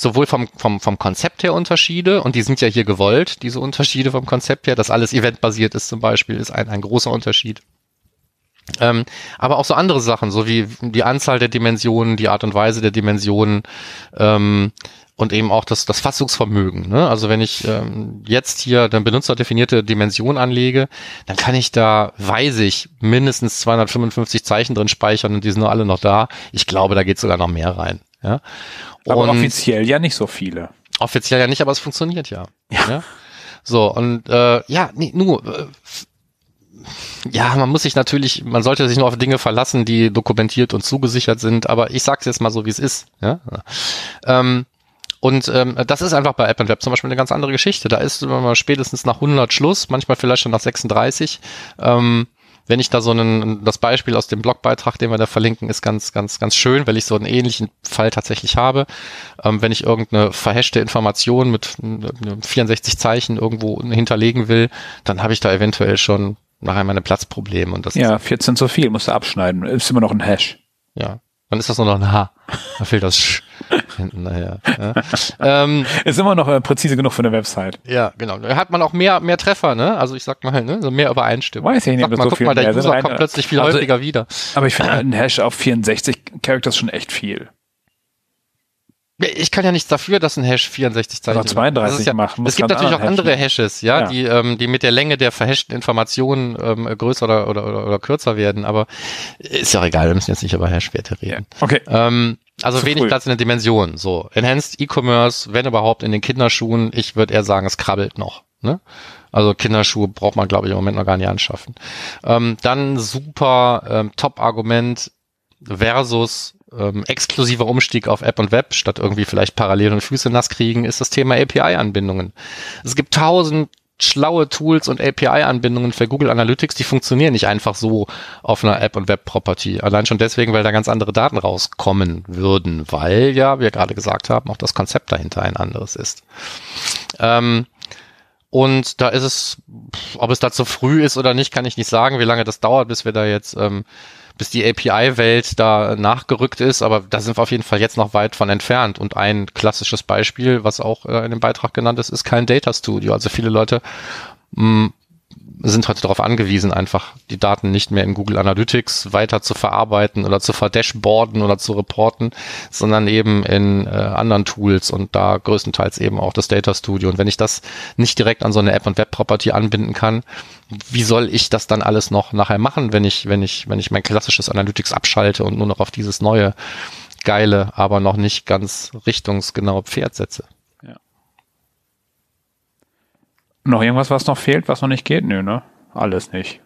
sowohl vom, vom, vom Konzept her Unterschiede, und die sind ja hier gewollt, diese Unterschiede vom Konzept her, dass alles eventbasiert ist zum Beispiel, ist ein, ein großer Unterschied. Ähm, aber auch so andere Sachen, so wie die Anzahl der Dimensionen, die Art und Weise der Dimensionen ähm, und eben auch das, das Fassungsvermögen. Ne? Also wenn ich ähm, jetzt hier eine benutzerdefinierte Dimension anlege, dann kann ich da, weiß ich, mindestens 255 Zeichen drin speichern und die sind nur alle noch da. Ich glaube, da geht sogar noch mehr rein. Ja? Aber und offiziell ja nicht so viele. Offiziell ja nicht, aber es funktioniert ja. Ja. ja? So, und äh, ja, nee, nur äh, ja, man muss sich natürlich, man sollte sich nur auf Dinge verlassen, die dokumentiert und zugesichert sind, aber ich sag's jetzt mal so, wie es ist. Ja? Ähm, und ähm, das ist einfach bei App Web zum Beispiel eine ganz andere Geschichte. Da ist immer spätestens nach 100 Schluss, manchmal vielleicht schon nach 36. Ähm, wenn ich da so einen, das Beispiel aus dem Blogbeitrag, den wir da verlinken, ist ganz, ganz, ganz schön, weil ich so einen ähnlichen Fall tatsächlich habe. Ähm, wenn ich irgendeine verhashte Information mit 64 Zeichen irgendwo hinterlegen will, dann habe ich da eventuell schon nachher meine Platzprobleme. Und das ja, 14 zu viel, musst du abschneiden. Ist immer noch ein Hash. Ja. Dann ist das nur noch ein H. Da fehlt das Sch hinten nachher. Ja. ähm, ist immer noch äh, präzise genug für eine Website. Ja, genau. Da hat man auch mehr, mehr Treffer, ne? Also ich sag mal, ne? So mehr Übereinstimmung. Weiß ich nicht, sag mal, so guck mal, der User kommt plötzlich viel also, häufiger wieder. Aber ich finde ein Hash auf 64 Characters schon echt viel. Ich kann ja nichts dafür, dass ein Hash 64 Zeichen Oder 32 ja, macht. Es gibt natürlich auch andere Hashes, ja, ja, die ähm, die mit der Länge der verhashten Informationen ähm, größer oder, oder, oder, oder kürzer werden. Aber ist ja egal, wir müssen jetzt nicht über Hashwerte reden. Okay. Ähm, also Zu wenig früh. Platz in der Dimension. So Enhanced E-Commerce, wenn überhaupt in den Kinderschuhen. Ich würde eher sagen, es krabbelt noch. Ne? Also Kinderschuhe braucht man, glaube ich, im Moment noch gar nicht anschaffen. Ähm, dann super ähm, Top-Argument versus ähm, exklusiver Umstieg auf App und Web, statt irgendwie vielleicht parallel und Füße nass kriegen, ist das Thema API-Anbindungen. Es gibt tausend schlaue Tools und API-Anbindungen für Google Analytics, die funktionieren nicht einfach so auf einer App- und Web-Property. Allein schon deswegen, weil da ganz andere Daten rauskommen würden, weil ja, wir gerade gesagt haben, auch das Konzept dahinter ein anderes ist. Ähm, und da ist es, ob es da zu früh ist oder nicht, kann ich nicht sagen, wie lange das dauert, bis wir da jetzt ähm, bis die API-Welt da nachgerückt ist, aber da sind wir auf jeden Fall jetzt noch weit von entfernt. Und ein klassisches Beispiel, was auch äh, in dem Beitrag genannt ist, ist kein Data Studio. Also viele Leute mh, mm, sind heute darauf angewiesen, einfach die Daten nicht mehr in Google Analytics weiter zu verarbeiten oder zu verdashboarden oder zu reporten, sondern eben in äh, anderen Tools und da größtenteils eben auch das Data Studio. Und wenn ich das nicht direkt an so eine App und Web Property anbinden kann, wie soll ich das dann alles noch nachher machen, wenn ich, wenn ich, wenn ich mein klassisches Analytics abschalte und nur noch auf dieses neue geile, aber noch nicht ganz richtungsgenaue Pferd setze? Noch irgendwas, was noch fehlt, was noch nicht geht? Nö, ne? Alles nicht.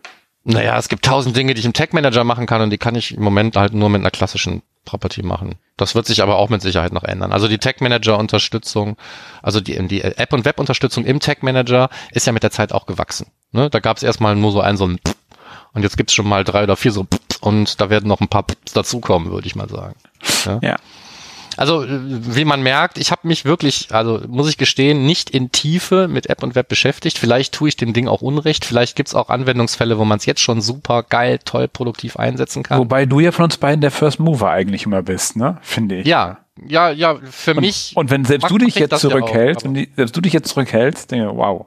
Naja, es gibt tausend Dinge, die ich im Tag Manager machen kann und die kann ich im Moment halt nur mit einer klassischen Property machen. Das wird sich aber auch mit Sicherheit noch ändern. Also die Tag Manager Unterstützung, also die, die App und Web Unterstützung im Tag Manager ist ja mit der Zeit auch gewachsen. Ne? Da gab es erstmal nur so ein so ein und jetzt gibt's schon mal drei oder vier so und da werden noch ein paar dazukommen, würde ich mal sagen. Ja. ja. Also, wie man merkt, ich habe mich wirklich, also muss ich gestehen, nicht in Tiefe mit App und Web beschäftigt. Vielleicht tue ich dem Ding auch Unrecht. Vielleicht gibt's auch Anwendungsfälle, wo man es jetzt schon super geil, toll, produktiv einsetzen kann. Wobei du ja von uns beiden der First Mover eigentlich immer bist, ne? Finde ich. Ja, ja, ja, für und, mich. Und wenn selbst du dich jetzt zurückhältst, ja auch, wenn selbst du dich jetzt zurückhältst, denke ich, wow.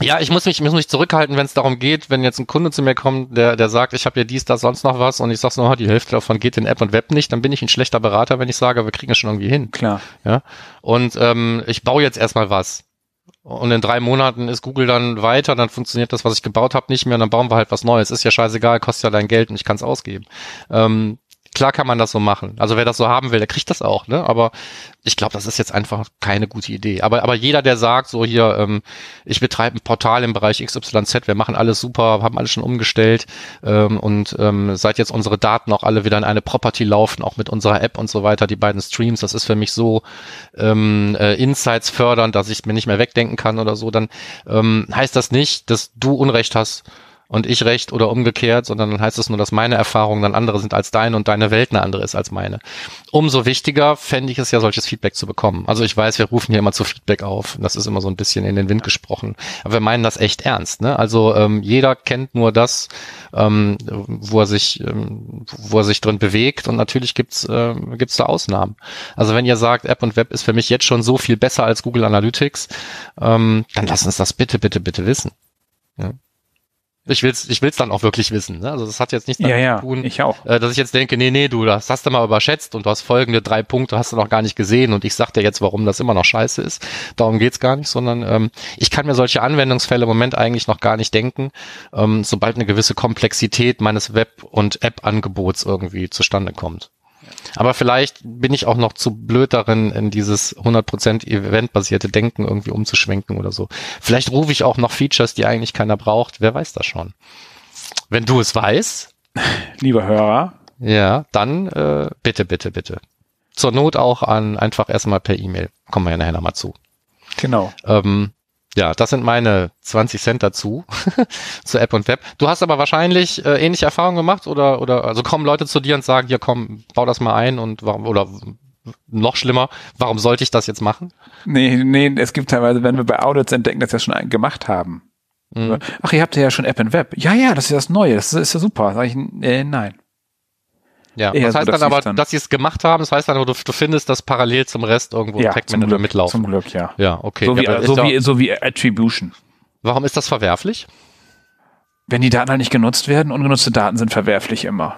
Ja, ich muss mich, ich muss mich zurückhalten, wenn es darum geht, wenn jetzt ein Kunde zu mir kommt, der, der sagt, ich habe ja dies, das, sonst noch was und ich sage noch, die Hälfte davon geht in App und Web nicht, dann bin ich ein schlechter Berater, wenn ich sage, wir kriegen es schon irgendwie hin. Klar. Ja. Und ähm, ich baue jetzt erstmal was. Und in drei Monaten ist Google dann weiter, dann funktioniert das, was ich gebaut habe, nicht mehr und dann bauen wir halt was Neues. Ist ja scheißegal, kostet ja dein Geld und ich kann es ausgeben. Ähm, Klar kann man das so machen. Also wer das so haben will, der kriegt das auch, ne? Aber ich glaube, das ist jetzt einfach keine gute Idee. Aber, aber jeder, der sagt, so hier, ähm, ich betreibe ein Portal im Bereich XYZ, wir machen alles super, haben alles schon umgestellt ähm, und ähm, seit jetzt unsere Daten auch alle wieder in eine Property laufen, auch mit unserer App und so weiter, die beiden Streams, das ist für mich so ähm, äh, Insights fördern, dass ich mir nicht mehr wegdenken kann oder so, dann ähm, heißt das nicht, dass du Unrecht hast und ich recht oder umgekehrt, sondern dann heißt es nur, dass meine Erfahrungen dann andere sind als deine und deine Welt eine andere ist als meine. Umso wichtiger fände ich es ja, solches Feedback zu bekommen. Also ich weiß, wir rufen hier immer zu Feedback auf. Das ist immer so ein bisschen in den Wind gesprochen. Aber wir meinen das echt ernst. Ne? Also ähm, jeder kennt nur das, ähm, wo er sich, ähm, wo er sich drin bewegt. Und natürlich gibt's äh, gibt's da Ausnahmen. Also wenn ihr sagt, App und Web ist für mich jetzt schon so viel besser als Google Analytics, ähm, dann lasst uns das bitte, bitte, bitte wissen. Ja. Ich will's, ich will's dann auch wirklich wissen. Ne? Also das hat jetzt nichts damit ja, ja, zu tun, ich auch. Äh, dass ich jetzt denke, nee, nee, du, das hast du mal überschätzt und du hast folgende drei Punkte hast du noch gar nicht gesehen und ich sag dir jetzt, warum das immer noch scheiße ist. Darum geht's gar nicht, sondern ähm, ich kann mir solche Anwendungsfälle im Moment eigentlich noch gar nicht denken, ähm, sobald eine gewisse Komplexität meines Web- und App-Angebots irgendwie zustande kommt. Aber vielleicht bin ich auch noch zu blöd darin, in dieses 100% eventbasierte Denken irgendwie umzuschwenken oder so. Vielleicht rufe ich auch noch Features, die eigentlich keiner braucht. Wer weiß das schon? Wenn du es weißt. (laughs) Lieber Hörer. Ja, dann äh, bitte, bitte, bitte. Zur Not auch an einfach erstmal per E-Mail. Kommen wir ja nachher nochmal zu. Genau. Ähm, ja, das sind meine 20 Cent dazu (laughs) zu App und Web. Du hast aber wahrscheinlich äh, ähnliche Erfahrungen gemacht oder oder also kommen Leute zu dir und sagen, hier komm, bau das mal ein und warum oder noch schlimmer, warum sollte ich das jetzt machen? Nee, nee, es gibt teilweise, wenn wir bei Audits entdecken, dass wir schon einen gemacht haben. Mhm. Ach, ihr habt ja schon App und Web. Ja, ja, das ist das Neue, das ist, ja super. Sag ich, äh, nein. Ja, das heißt so, dann aber, dann dass sie es gemacht haben, das heißt dann, du, du findest das parallel zum Rest irgendwo ja, im Tag Manager mitlaufen. Zum Glück, ja. Ja, okay. So wie, ja, so, wie, so wie Attribution. Warum ist das verwerflich? Wenn die Daten halt nicht genutzt werden, ungenutzte Daten sind verwerflich immer.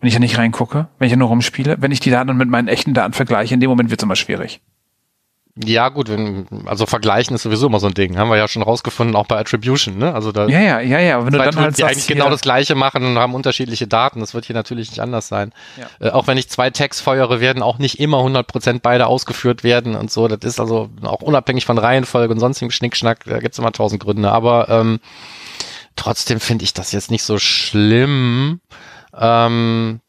Wenn ich da nicht reingucke, wenn ich ja nur rumspiele, wenn ich die Daten mit meinen echten Daten vergleiche, in dem Moment wird es immer schwierig. Ja, gut, wenn, also vergleichen ist sowieso immer so ein Ding. Haben wir ja schon rausgefunden, auch bei Attribution, ne? Also da. Ja, ja, ja, ja. Aber wenn du dann halt die eigentlich genau das Gleiche machen und haben unterschiedliche Daten. Das wird hier natürlich nicht anders sein. Ja. Äh, auch wenn ich zwei Tags feuere, werden auch nicht immer 100% beide ausgeführt werden und so. Das ist also auch unabhängig von Reihenfolge und sonstigem Schnickschnack. Da gibt's immer tausend Gründe. Aber ähm, trotzdem finde ich das jetzt nicht so schlimm. Ähm,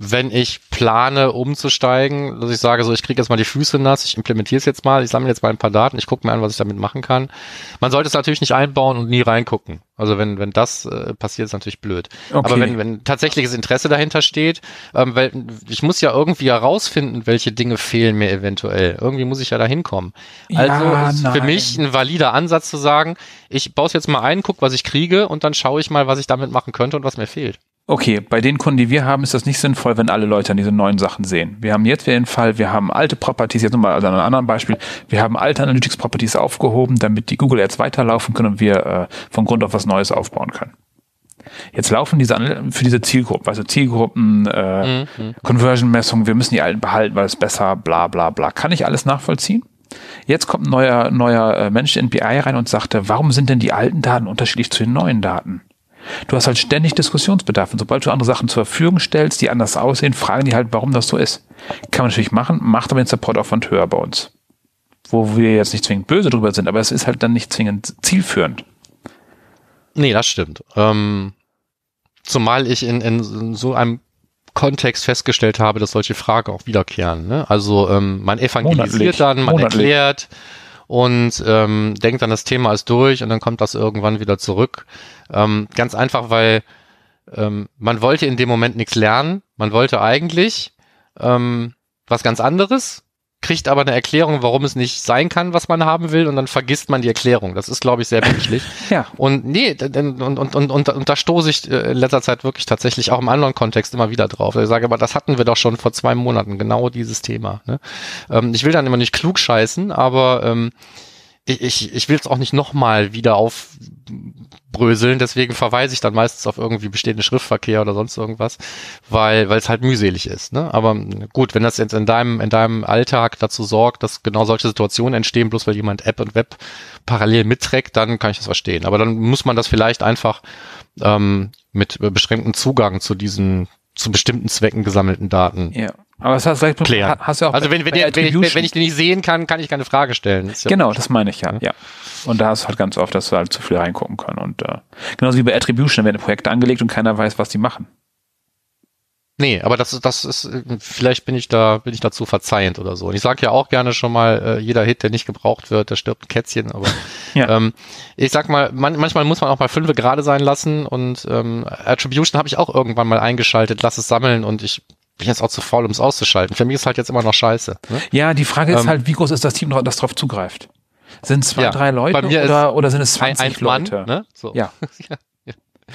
wenn ich plane, umzusteigen, dass ich sage, so ich kriege jetzt mal die Füße nass, ich implementiere es jetzt mal, ich sammle jetzt mal ein paar Daten, ich gucke mir an, was ich damit machen kann. Man sollte es natürlich nicht einbauen und nie reingucken. Also wenn, wenn das äh, passiert, ist natürlich blöd. Okay. Aber wenn, wenn tatsächliches Interesse dahinter steht, ähm, weil ich muss ja irgendwie herausfinden, welche Dinge fehlen mir eventuell. Irgendwie muss ich ja da hinkommen. Also ja, ist nein. für mich ein valider Ansatz zu sagen, ich baue es jetzt mal ein, guck, was ich kriege und dann schaue ich mal, was ich damit machen könnte und was mir fehlt. Okay, bei den Kunden, die wir haben, ist das nicht sinnvoll, wenn alle Leute an diese neuen Sachen sehen. Wir haben jetzt wieder den Fall, wir haben alte Properties, jetzt nochmal also an einem anderen Beispiel, wir haben alte Analytics Properties aufgehoben, damit die Google Ads weiterlaufen können und wir äh, von Grund auf was Neues aufbauen können. Jetzt laufen diese für diese Zielgruppen, also Zielgruppen, äh, mhm. Conversion-Messungen, wir müssen die alten behalten, weil es besser, bla bla bla. Kann ich alles nachvollziehen? Jetzt kommt ein neuer, neuer äh, Mensch in BI rein und sagte, warum sind denn die alten Daten unterschiedlich zu den neuen Daten? Du hast halt ständig Diskussionsbedarf. Und sobald du andere Sachen zur Verfügung stellst, die anders aussehen, fragen die halt, warum das so ist. Kann man natürlich machen, macht aber den Supportaufwand höher bei uns. Wo wir jetzt nicht zwingend böse drüber sind, aber es ist halt dann nicht zwingend zielführend. Nee, das stimmt. Ähm, zumal ich in, in so einem Kontext festgestellt habe, dass solche Fragen auch wiederkehren. Ne? Also ähm, man evangelisiert Monatlich. dann, man Monatlich. erklärt und ähm, denkt dann, das Thema ist durch und dann kommt das irgendwann wieder zurück. Ähm, ganz einfach, weil ähm, man wollte in dem Moment nichts lernen. Man wollte eigentlich ähm, was ganz anderes kriegt aber eine Erklärung, warum es nicht sein kann, was man haben will, und dann vergisst man die Erklärung. Das ist, glaube ich, sehr menschlich. (laughs) ja. Und nee, und, und, und, und, und, da stoße ich äh, in letzter Zeit wirklich tatsächlich auch im anderen Kontext immer wieder drauf. Ich sage, aber das hatten wir doch schon vor zwei Monaten, genau dieses Thema. Ne? Ähm, ich will dann immer nicht klug scheißen, aber ähm, ich, ich, ich will es auch nicht nochmal wieder aufbröseln, deswegen verweise ich dann meistens auf irgendwie bestehende Schriftverkehr oder sonst irgendwas, weil weil es halt mühselig ist. Ne? Aber gut, wenn das jetzt in deinem in deinem Alltag dazu sorgt, dass genau solche Situationen entstehen, bloß weil jemand App und Web parallel mitträgt, dann kann ich das verstehen. Aber dann muss man das vielleicht einfach ähm, mit beschränktem Zugang zu diesen zu bestimmten Zwecken gesammelten Daten ja. Aber das hast, vielleicht, klären. hast du auch also wenn, wenn, der, wenn, ich, wenn ich den nicht sehen kann, kann ich keine Frage stellen. Das ja genau, das meine ich ja. ja. Und da hast du halt ganz oft, dass wir halt zu viel reingucken können. Und äh, genauso wie bei Attribution, da werden Projekte angelegt und keiner weiß, was die machen. Nee, aber das, das ist, vielleicht bin ich da, bin ich dazu verzeihend oder so. Und ich sage ja auch gerne schon mal, äh, jeder Hit, der nicht gebraucht wird, der stirbt ein Kätzchen. Aber (laughs) ja. ähm, ich sag mal, man, manchmal muss man auch mal fünfe gerade sein lassen und ähm, Attribution habe ich auch irgendwann mal eingeschaltet, lass es sammeln und ich bin jetzt auch zu faul, um es auszuschalten. Für mich ist halt jetzt immer noch scheiße. Ne? Ja, die Frage ist ähm, halt, wie groß ist das Team, das darauf zugreift? Sind es zwei, ja, drei Leute oder, oder sind es 20 ein, ein Leute? Mann, ne? so. Ja. (laughs)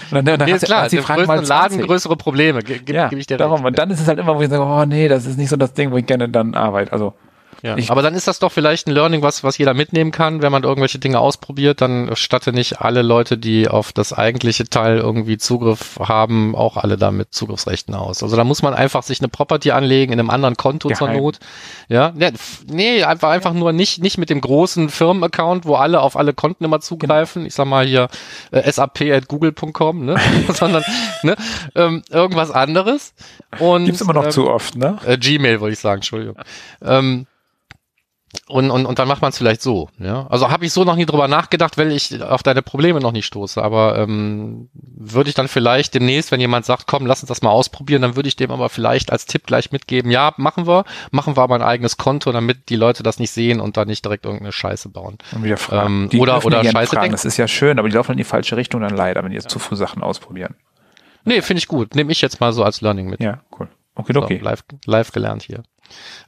Und dann, dann nee, ist klar, die Fragen mal Laden größere Probleme, gib, ja, gebe ich dir darum. Recht. Und dann ist es halt immer, wo ich sage, oh nee, das ist nicht so das Ding, wo ich gerne dann arbeite. Also ja, ich, aber dann ist das doch vielleicht ein Learning, was, was jeder mitnehmen kann, wenn man irgendwelche Dinge ausprobiert, dann statte nicht alle Leute, die auf das eigentliche Teil irgendwie Zugriff haben, auch alle damit Zugriffsrechten aus. Also da muss man einfach sich eine Property anlegen in einem anderen Konto Geheim. zur Not. Ja, nee, einfach, einfach nur nicht, nicht mit dem großen Firmenaccount, wo alle auf alle Konten immer zugreifen. Ich sag mal hier äh, sap.google.com, ne? (laughs) sondern ne? Ähm, irgendwas anderes. Und, Gibt's immer noch ähm, zu oft, ne? Äh, Gmail wollte ich sagen, Entschuldigung. Ähm, und, und, und dann macht man es vielleicht so. Ja? Also habe ich so noch nie drüber nachgedacht, weil ich auf deine Probleme noch nicht stoße. Aber ähm, würde ich dann vielleicht demnächst, wenn jemand sagt, komm, lass uns das mal ausprobieren, dann würde ich dem aber vielleicht als Tipp gleich mitgeben, ja, machen wir, machen wir aber ein eigenes Konto, damit die Leute das nicht sehen und da nicht direkt irgendeine Scheiße bauen. Und wieder fragen. Ähm, oder oder Scheiße fragen. denken. Das ist ja schön, aber die laufen in die falsche Richtung dann leider, wenn die jetzt ja. zu früh Sachen ausprobieren. Nee, finde ich gut. Nehme ich jetzt mal so als Learning mit. Ja, cool. Okay, okay. So, live, live gelernt hier.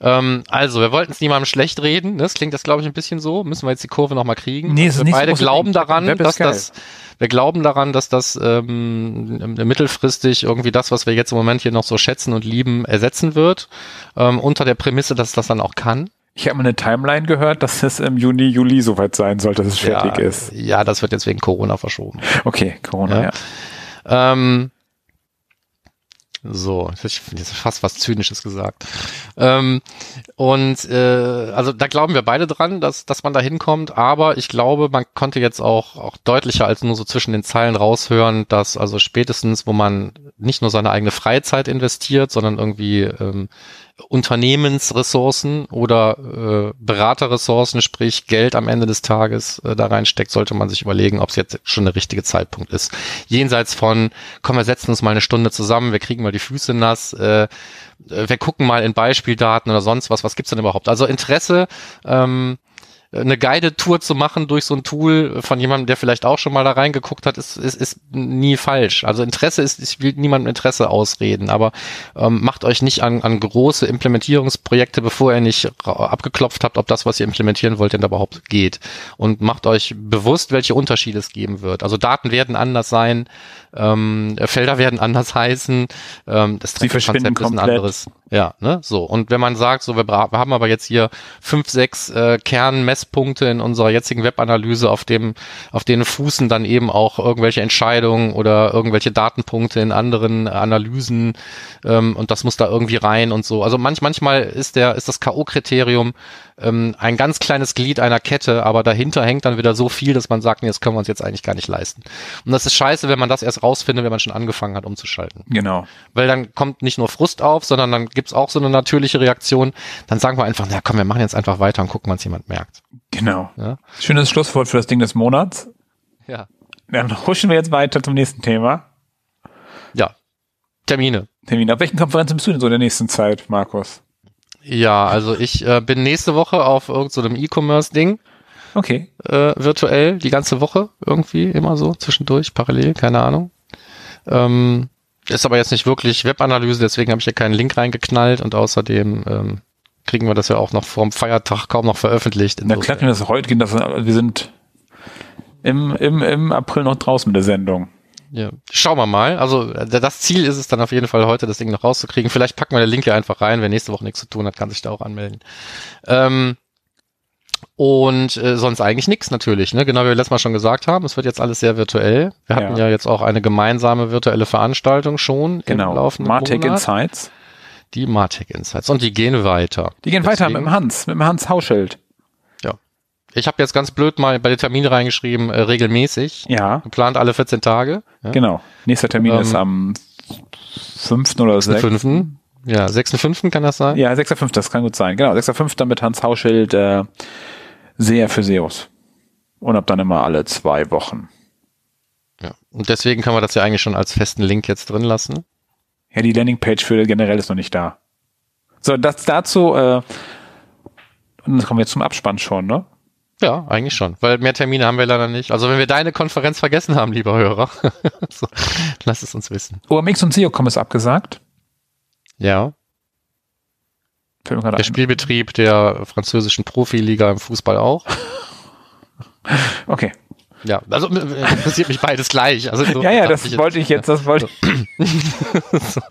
Ähm, also, wir wollten es niemandem schlecht reden. Das klingt das, glaube ich, ein bisschen so. Müssen wir jetzt die Kurve nochmal kriegen. Nee, also wir beide so glauben daran, dass das, wir glauben daran, dass das ähm, mittelfristig irgendwie das, was wir jetzt im Moment hier noch so schätzen und lieben, ersetzen wird. Ähm, unter der Prämisse, dass das dann auch kann. Ich habe mal eine Timeline gehört, dass es im Juni, Juli soweit sein soll, dass es fertig ja, ist. Ja, das wird jetzt wegen Corona verschoben. Okay, Corona, ja. ja. Ähm, so, ich finde jetzt fast was Zynisches gesagt. Ähm, und äh, also da glauben wir beide dran, dass, dass man da hinkommt, aber ich glaube, man konnte jetzt auch, auch deutlicher als nur so zwischen den Zeilen raushören, dass also spätestens, wo man nicht nur seine eigene Freizeit investiert, sondern irgendwie ähm, Unternehmensressourcen oder äh, Beraterressourcen, sprich Geld am Ende des Tages äh, da reinsteckt, sollte man sich überlegen, ob es jetzt schon der richtige Zeitpunkt ist. Jenseits von, komm, wir setzen uns mal eine Stunde zusammen, wir kriegen mal die Füße nass, äh, wir gucken mal in Beispieldaten oder sonst was, was gibt's denn überhaupt? Also Interesse ähm, eine Guided-Tour zu machen durch so ein Tool von jemandem, der vielleicht auch schon mal da reingeguckt hat, ist, ist, ist nie falsch. Also Interesse ist, ich will niemandem Interesse ausreden, aber ähm, macht euch nicht an, an große Implementierungsprojekte, bevor ihr nicht abgeklopft habt, ob das, was ihr implementieren wollt, denn da überhaupt geht. Und macht euch bewusst, welche Unterschiede es geben wird. Also Daten werden anders sein, ähm, Felder werden (laughs) anders heißen, ähm, das Sie verschwinden Konzept komplett. ist ein anderes. Ja, ne, so. Und wenn man sagt, so, wir, wir haben aber jetzt hier fünf, sechs äh, Kernmesspunkte in unserer jetzigen Webanalyse, auf dem, auf denen fußen dann eben auch irgendwelche Entscheidungen oder irgendwelche Datenpunkte in anderen Analysen ähm, und das muss da irgendwie rein und so. Also manch, manchmal ist der, ist das K.O.-Kriterium ähm, ein ganz kleines Glied einer Kette, aber dahinter hängt dann wieder so viel, dass man sagt, nee, das können wir uns jetzt eigentlich gar nicht leisten. Und das ist scheiße, wenn man das erst rausfindet, wenn man schon angefangen hat umzuschalten. Genau. Weil dann kommt nicht nur Frust auf, sondern dann gibt's auch so eine natürliche Reaktion. Dann sagen wir einfach, na komm, wir machen jetzt einfach weiter und gucken, wann es jemand merkt. Genau. Ja? Schönes Schlusswort für das Ding des Monats. Ja. Dann huschen wir jetzt weiter zum nächsten Thema. Ja. Termine. Termine. Auf welchen Konferenzen bist du denn so in der nächsten Zeit, Markus? Ja, also ich äh, bin nächste Woche auf irgendeinem so E-Commerce-Ding. Okay. Äh, virtuell, die ganze Woche irgendwie, immer so, zwischendurch, parallel, keine Ahnung. Ähm, ist aber jetzt nicht wirklich Webanalyse, deswegen habe ich hier keinen Link reingeknallt und außerdem ähm, kriegen wir das ja auch noch vor dem Feiertag kaum noch veröffentlicht. Na klar, wir das heute gehen, das, wir sind im, im, im April noch draußen mit der Sendung. Ja, schauen wir mal. Also das Ziel ist es dann auf jeden Fall heute, das Ding noch rauszukriegen. Vielleicht packen wir den Link hier einfach rein. Wer nächste Woche nichts zu tun hat, kann sich da auch anmelden. Ähm, und äh, sonst eigentlich nichts natürlich, ne? Genau wie wir letztes Mal schon gesagt haben, es wird jetzt alles sehr virtuell. Wir hatten ja, ja jetzt auch eine gemeinsame virtuelle Veranstaltung schon genau. im laufenden Martech Monat. Insights. Die Martech Insights. Und die gehen weiter. Die gehen Deswegen, weiter mit dem Hans, mit dem Hans Hauschild. Ich habe jetzt ganz blöd mal bei den Terminen reingeschrieben, äh, regelmäßig. Ja. Geplant alle 14 Tage. Ja? Genau. Nächster Termin ähm, ist am 5. oder 6. 5. Ja, 6.5. kann das sein? Ja, 6.5. das kann gut sein. Genau, 6.5. mit Hans Hauschild. Äh, sehr für SEOs. Und ab dann immer alle zwei Wochen. Ja, und deswegen kann man das ja eigentlich schon als festen Link jetzt drin lassen. Ja, die Landingpage für generell ist noch nicht da. So, das dazu, äh, und dann kommen wir jetzt zum Abspann schon, ne? Ja, eigentlich schon, weil mehr Termine haben wir leider nicht. Also wenn wir deine Konferenz vergessen haben, lieber Hörer, (laughs) so, lass es uns wissen. OMX und SEOCom ist abgesagt. Ja. Der Spielbetrieb der französischen Profiliga im Fußball auch. (laughs) Okay. Ja, also äh, interessiert mich beides gleich. Also so ja, ja, das ich wollte ich jetzt, das wollte (laughs) so.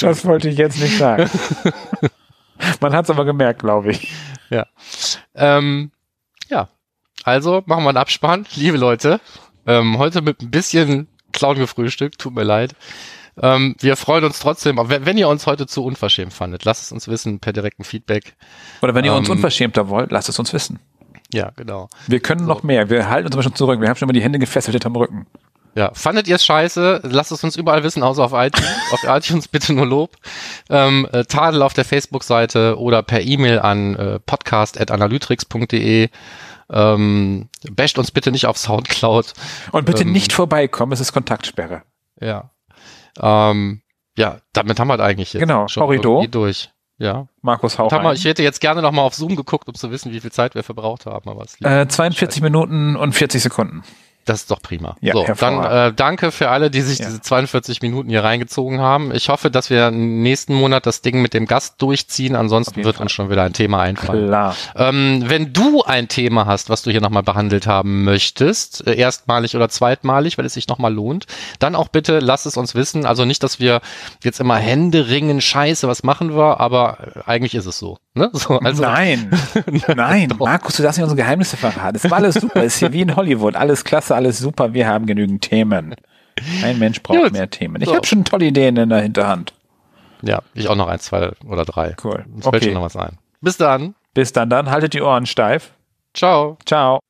Das wollte ich jetzt nicht sagen. Man hat es aber gemerkt, glaube ich. Ja. Ähm, ja. Also machen wir einen Abspann, (laughs) liebe Leute. Ähm, heute mit ein bisschen Clown gefrühstückt, tut mir leid. Ähm, wir freuen uns trotzdem, wenn, wenn, ihr uns heute zu unverschämt fandet, lasst es uns wissen per direkten Feedback. Oder wenn ihr uns ähm, unverschämter wollt, lasst es uns wissen. Ja, genau. Wir können so. noch mehr. Wir halten uns aber schon zurück. Wir haben schon immer die Hände gefesselt hinterm Rücken. Ja, fandet ihr es scheiße? Lasst es uns überall wissen, außer auf iTunes. (laughs) auf iTunes bitte nur Lob. Ähm, äh, Tadel auf der Facebook-Seite oder per E-Mail an äh, podcast.analytrix.de. Ähm, basht uns bitte nicht auf Soundcloud. Und bitte ähm, nicht vorbeikommen, es ist Kontaktsperre. Ja. Ähm, ja, damit haben wir halt eigentlich jetzt genau, schon Korridor. durch. Ja. Markus Hauch. Ich hätte jetzt gerne nochmal auf Zoom geguckt, um zu wissen, wie viel Zeit wir verbraucht haben. Aber es äh, 42 Minuten und 40 Sekunden. Das ist doch prima. Ja, so, dann äh, danke für alle, die sich ja. diese 42 Minuten hier reingezogen haben. Ich hoffe, dass wir nächsten Monat das Ding mit dem Gast durchziehen. Ansonsten wird Fall. uns schon wieder ein Thema einfallen. Klar. Ähm, wenn du ein Thema hast, was du hier nochmal behandelt haben möchtest, äh, erstmalig oder zweitmalig, weil es sich nochmal lohnt, dann auch bitte lass es uns wissen. Also nicht, dass wir jetzt immer Hände ringen, scheiße, was machen wir, aber äh, eigentlich ist es so. Ne? (laughs) so also nein, (laughs) nein, Markus, du darfst nicht unsere Geheimnisse verraten. Es war alles super, es ist hier wie in Hollywood, alles klasse alles super, wir haben genügend Themen. Ein Mensch braucht Gut. mehr Themen. Ich so. habe schon tolle Ideen in der Hinterhand. Ja, ich auch noch ein, zwei oder drei. Cool. Uns okay. fällt schon noch was ein. Bis dann. Bis dann, dann haltet die Ohren steif. Ciao. Ciao.